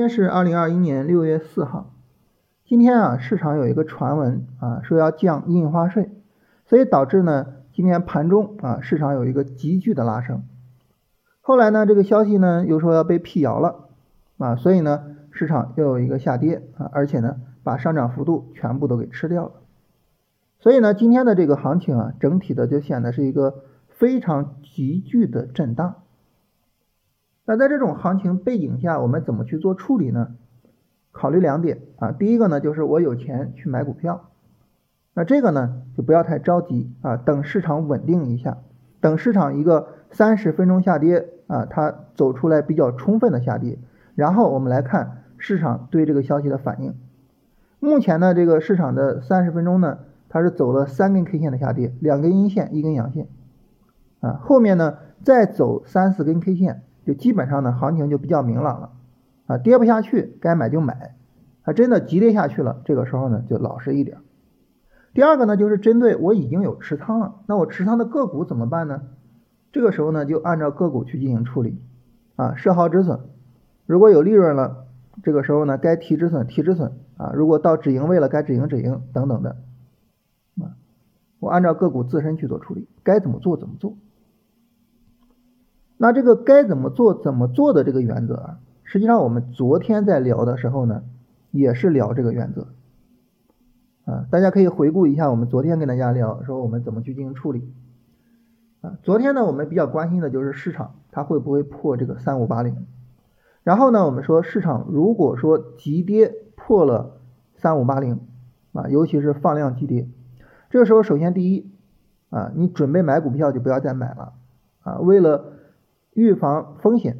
今天是二零二一年六月四号。今天啊，市场有一个传闻啊，说要降印花税，所以导致呢，今天盘中啊，市场有一个急剧的拉升。后来呢，这个消息呢又说要被辟谣了啊，所以呢，市场又有一个下跌啊，而且呢，把上涨幅度全部都给吃掉了。所以呢，今天的这个行情啊，整体的就显得是一个非常急剧的震荡。那在这种行情背景下，我们怎么去做处理呢？考虑两点啊，第一个呢，就是我有钱去买股票，那这个呢，就不要太着急啊，等市场稳定一下，等市场一个三十分钟下跌啊，它走出来比较充分的下跌，然后我们来看市场对这个消息的反应。目前呢，这个市场的三十分钟呢，它是走了三根 K 线的下跌，两根阴线，一根阳线啊，后面呢再走三四根 K 线。就基本上呢，行情就比较明朗了，啊，跌不下去，该买就买，啊，真的急跌下去了，这个时候呢就老实一点。第二个呢，就是针对我已经有持仓了，那我持仓的个股怎么办呢？这个时候呢，就按照个股去进行处理，啊，设好止损，如果有利润了，这个时候呢，该提止损提止损，啊，如果到止盈位了，该止盈止盈等等的，啊，我按照个股自身去做处理，该怎么做怎么做。那这个该怎么做怎么做的这个原则啊，实际上我们昨天在聊的时候呢，也是聊这个原则。啊，大家可以回顾一下我们昨天跟大家聊说我们怎么去进行处理。啊。昨天呢，我们比较关心的就是市场它会不会破这个三五八零，然后呢，我们说市场如果说急跌破了三五八零啊，尤其是放量急跌，这个时候首先第一啊，你准备买股票就不要再买了。啊，为了预防风险，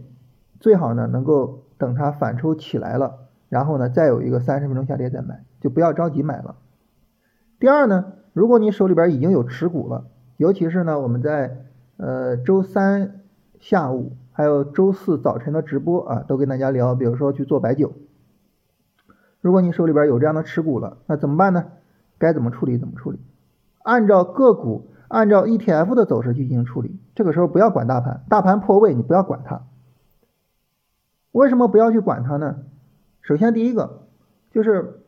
最好呢能够等它反抽起来了，然后呢再有一个三十分钟下跌再买，就不要着急买了。第二呢，如果你手里边已经有持股了，尤其是呢我们在呃周三下午还有周四早晨的直播啊，都跟大家聊，比如说去做白酒。如果你手里边有这样的持股了，那怎么办呢？该怎么处理怎么处理，按照个股。按照 ETF 的走势去进行处理，这个时候不要管大盘，大盘破位你不要管它。为什么不要去管它呢？首先第一个就是，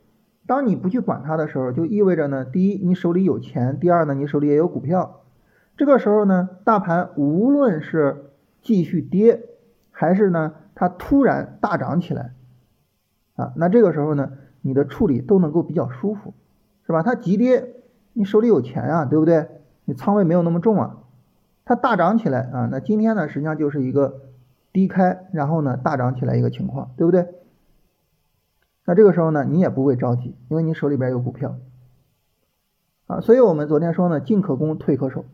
当你不去管它的时候，就意味着呢，第一你手里有钱，第二呢你手里也有股票。这个时候呢，大盘无论是继续跌，还是呢它突然大涨起来，啊，那这个时候呢你的处理都能够比较舒服，是吧？它急跌，你手里有钱啊，对不对？你仓位没有那么重啊，它大涨起来啊，那今天呢实际上就是一个低开，然后呢大涨起来一个情况，对不对？那这个时候呢你也不会着急，因为你手里边有股票啊，所以我们昨天说呢进可攻退可守。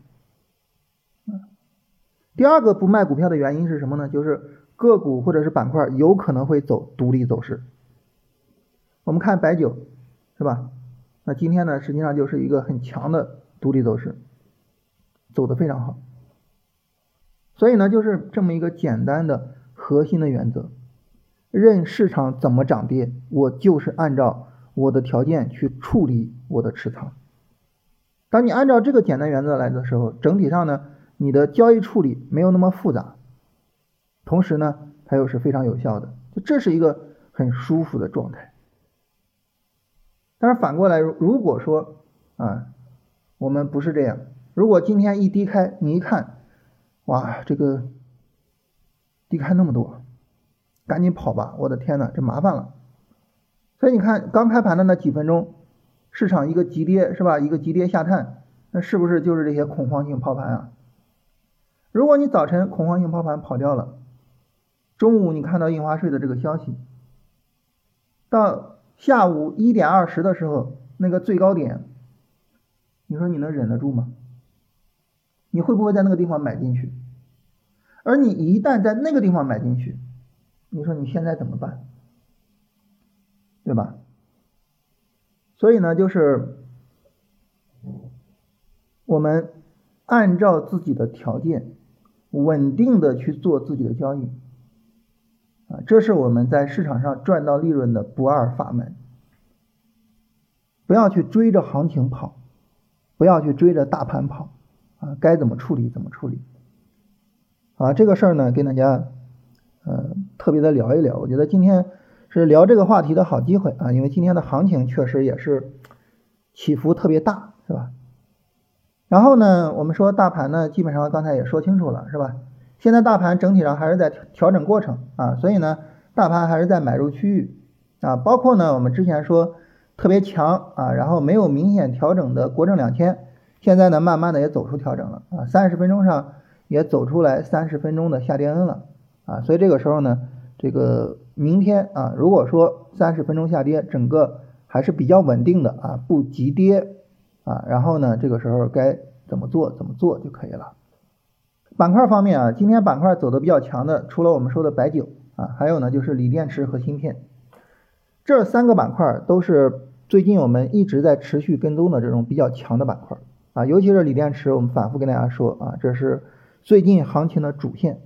第二个不卖股票的原因是什么呢？就是个股或者是板块有可能会走独立走势。我们看白酒是吧？那今天呢实际上就是一个很强的独立走势。走的非常好，所以呢，就是这么一个简单的核心的原则，任市场怎么涨跌，我就是按照我的条件去处理我的持仓。当你按照这个简单原则来的时候，整体上呢，你的交易处理没有那么复杂，同时呢，它又是非常有效的，就这是一个很舒服的状态。但是反过来，如果说啊，我们不是这样。如果今天一低开，你一看，哇，这个低开那么多，赶紧跑吧！我的天呐，这麻烦了。所以你看，刚开盘的那几分钟，市场一个急跌是吧？一个急跌下探，那是不是就是这些恐慌性抛盘啊？如果你早晨恐慌性抛盘跑掉了，中午你看到印花税的这个消息，到下午一点二十的时候，那个最高点，你说你能忍得住吗？你会不会在那个地方买进去？而你一旦在那个地方买进去，你说你现在怎么办？对吧？所以呢，就是我们按照自己的条件，稳定的去做自己的交易，啊，这是我们在市场上赚到利润的不二法门。不要去追着行情跑，不要去追着大盘跑。啊，该怎么处理怎么处理。啊，这个事儿呢，跟大家呃特别的聊一聊。我觉得今天是聊这个话题的好机会啊，因为今天的行情确实也是起伏特别大，是吧？然后呢，我们说大盘呢，基本上刚才也说清楚了，是吧？现在大盘整体上还是在调整过程啊，所以呢，大盘还是在买入区域啊，包括呢，我们之前说特别强啊，然后没有明显调整的国证两千，现在呢，慢慢的也走出调整了啊，三十分钟上也走出来三十分钟的下跌 N 了啊，所以这个时候呢，这个明天啊，如果说三十分钟下跌，整个还是比较稳定的啊，不急跌啊，然后呢，这个时候该怎么做怎么做就可以了。板块方面啊，今天板块走的比较强的，除了我们说的白酒啊，还有呢就是锂电池和芯片，这三个板块都是最近我们一直在持续跟踪的这种比较强的板块啊，尤其是锂电池，我们反复跟大家说啊，这是最近行情的主线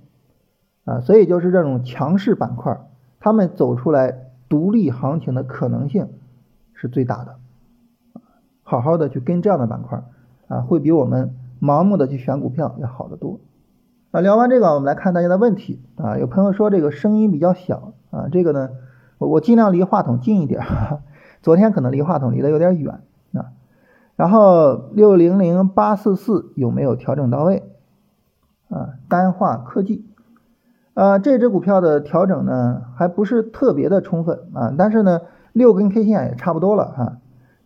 啊，所以就是这种强势板块，他们走出来独立行情的可能性是最大的，好好的去跟这样的板块啊，会比我们盲目的去选股票要好得多。啊，聊完这个，我们来看大家的问题啊。有朋友说这个声音比较小啊，这个呢，我我尽量离话筒近一点。昨天可能离话筒离得有点远。然后六零零八四四有没有调整到位啊？丹化科技，呃，这只股票的调整呢还不是特别的充分啊，但是呢六根 K 线也差不多了哈。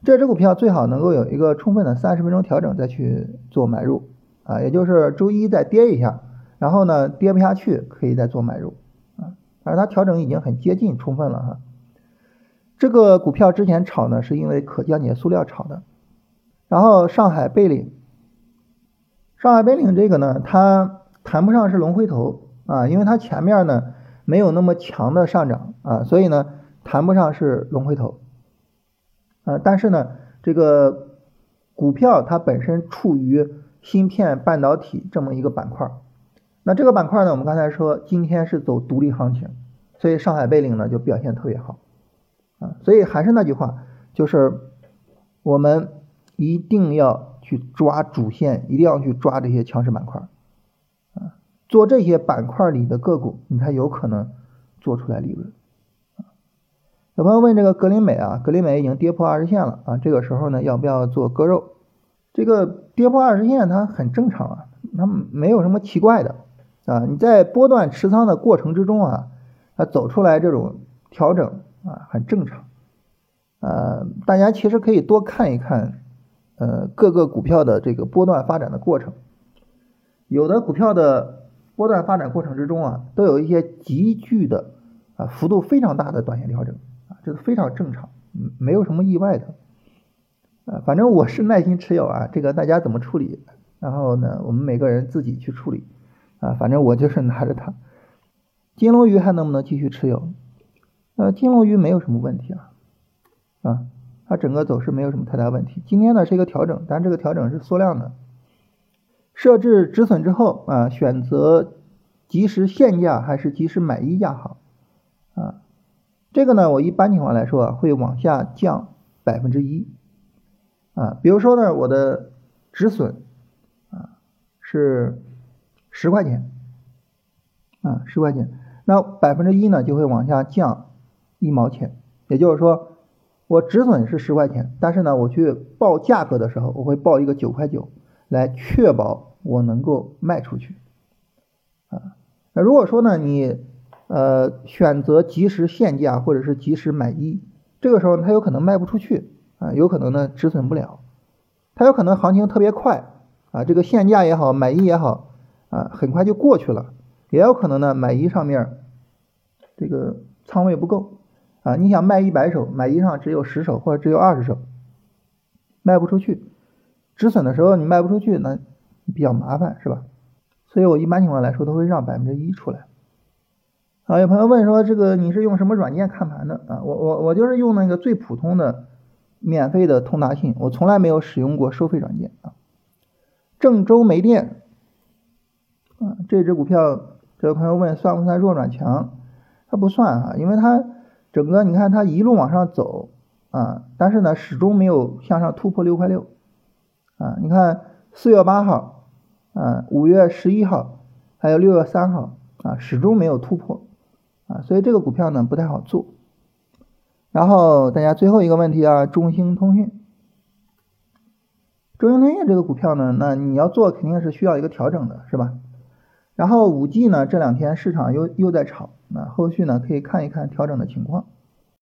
这只股票最好能够有一个充分的三十分钟调整再去做买入啊，也就是周一再跌一下。然后呢，跌不下去可以再做买入啊，而它调整已经很接近充分了哈。这个股票之前炒呢，是因为可降解塑料炒的。然后上海贝岭，上海贝岭这个呢，它谈不上是龙回头啊，因为它前面呢没有那么强的上涨啊，所以呢谈不上是龙回头啊。但是呢，这个股票它本身处于芯片半导体这么一个板块。那这个板块呢，我们刚才说今天是走独立行情，所以上海贝岭呢就表现特别好啊。所以还是那句话，就是我们一定要去抓主线，一定要去抓这些强势板块啊，做这些板块里的个股，你才有可能做出来利润。有朋友问这个格林美啊，格林美已经跌破二十线了啊，这个时候呢要不要做割肉？这个跌破二十线它很正常啊，它没有什么奇怪的。啊，你在波段持仓的过程之中啊，它走出来这种调整啊，很正常。呃，大家其实可以多看一看，呃，各个股票的这个波段发展的过程。有的股票的波段发展过程之中啊，都有一些急剧的啊，幅度非常大的短线调整啊，这个非常正常，嗯，没有什么意外的。啊，反正我是耐心持有啊，这个大家怎么处理？然后呢，我们每个人自己去处理。啊，反正我就是拿着它。金龙鱼还能不能继续持有？呃，金龙鱼没有什么问题啊，啊，它整个走势没有什么太大问题。今天呢是一个调整，但这个调整是缩量的。设置止损之后啊，选择及时限价还是及时买一价好？啊，这个呢，我一般情况来说啊，会往下降百分之一。啊，比如说呢，我的止损啊是。十块钱，啊，十块钱，那百分之一呢就会往下降一毛钱，也就是说，我止损是十块钱，但是呢，我去报价格的时候，我会报一个九块九，来确保我能够卖出去，啊，那如果说呢，你呃选择及时限价或者是及时买一，这个时候它有可能卖不出去，啊，有可能呢止损不了，它有可能行情特别快，啊，这个限价也好，买一也好。啊，很快就过去了，也有可能呢，买一上面这个仓位不够啊，你想卖一百手，买一上只有十手或者只有二十手，卖不出去，止损的时候你卖不出去，那比较麻烦是吧？所以我一般情况来说都会让百分之一出来。啊，有朋友问说这个你是用什么软件看盘的啊？我我我就是用那个最普通的免费的通达信，我从来没有使用过收费软件啊。郑州煤电。啊，这只股票，这位朋友问算不算弱转强？它不算啊，因为它整个你看它一路往上走啊但是呢始终没有向上突破六块六啊你看四月八号啊五月十一号还有六月三号啊始终没有突破啊所以这个股票呢不太好做。然后大家最后一个问题啊中兴通讯。中兴通讯这个股票呢那你要做肯定是需要一个调整的是吧？然后五 g 呢这两天市场又又在炒那后续呢可以看一看调整的情况。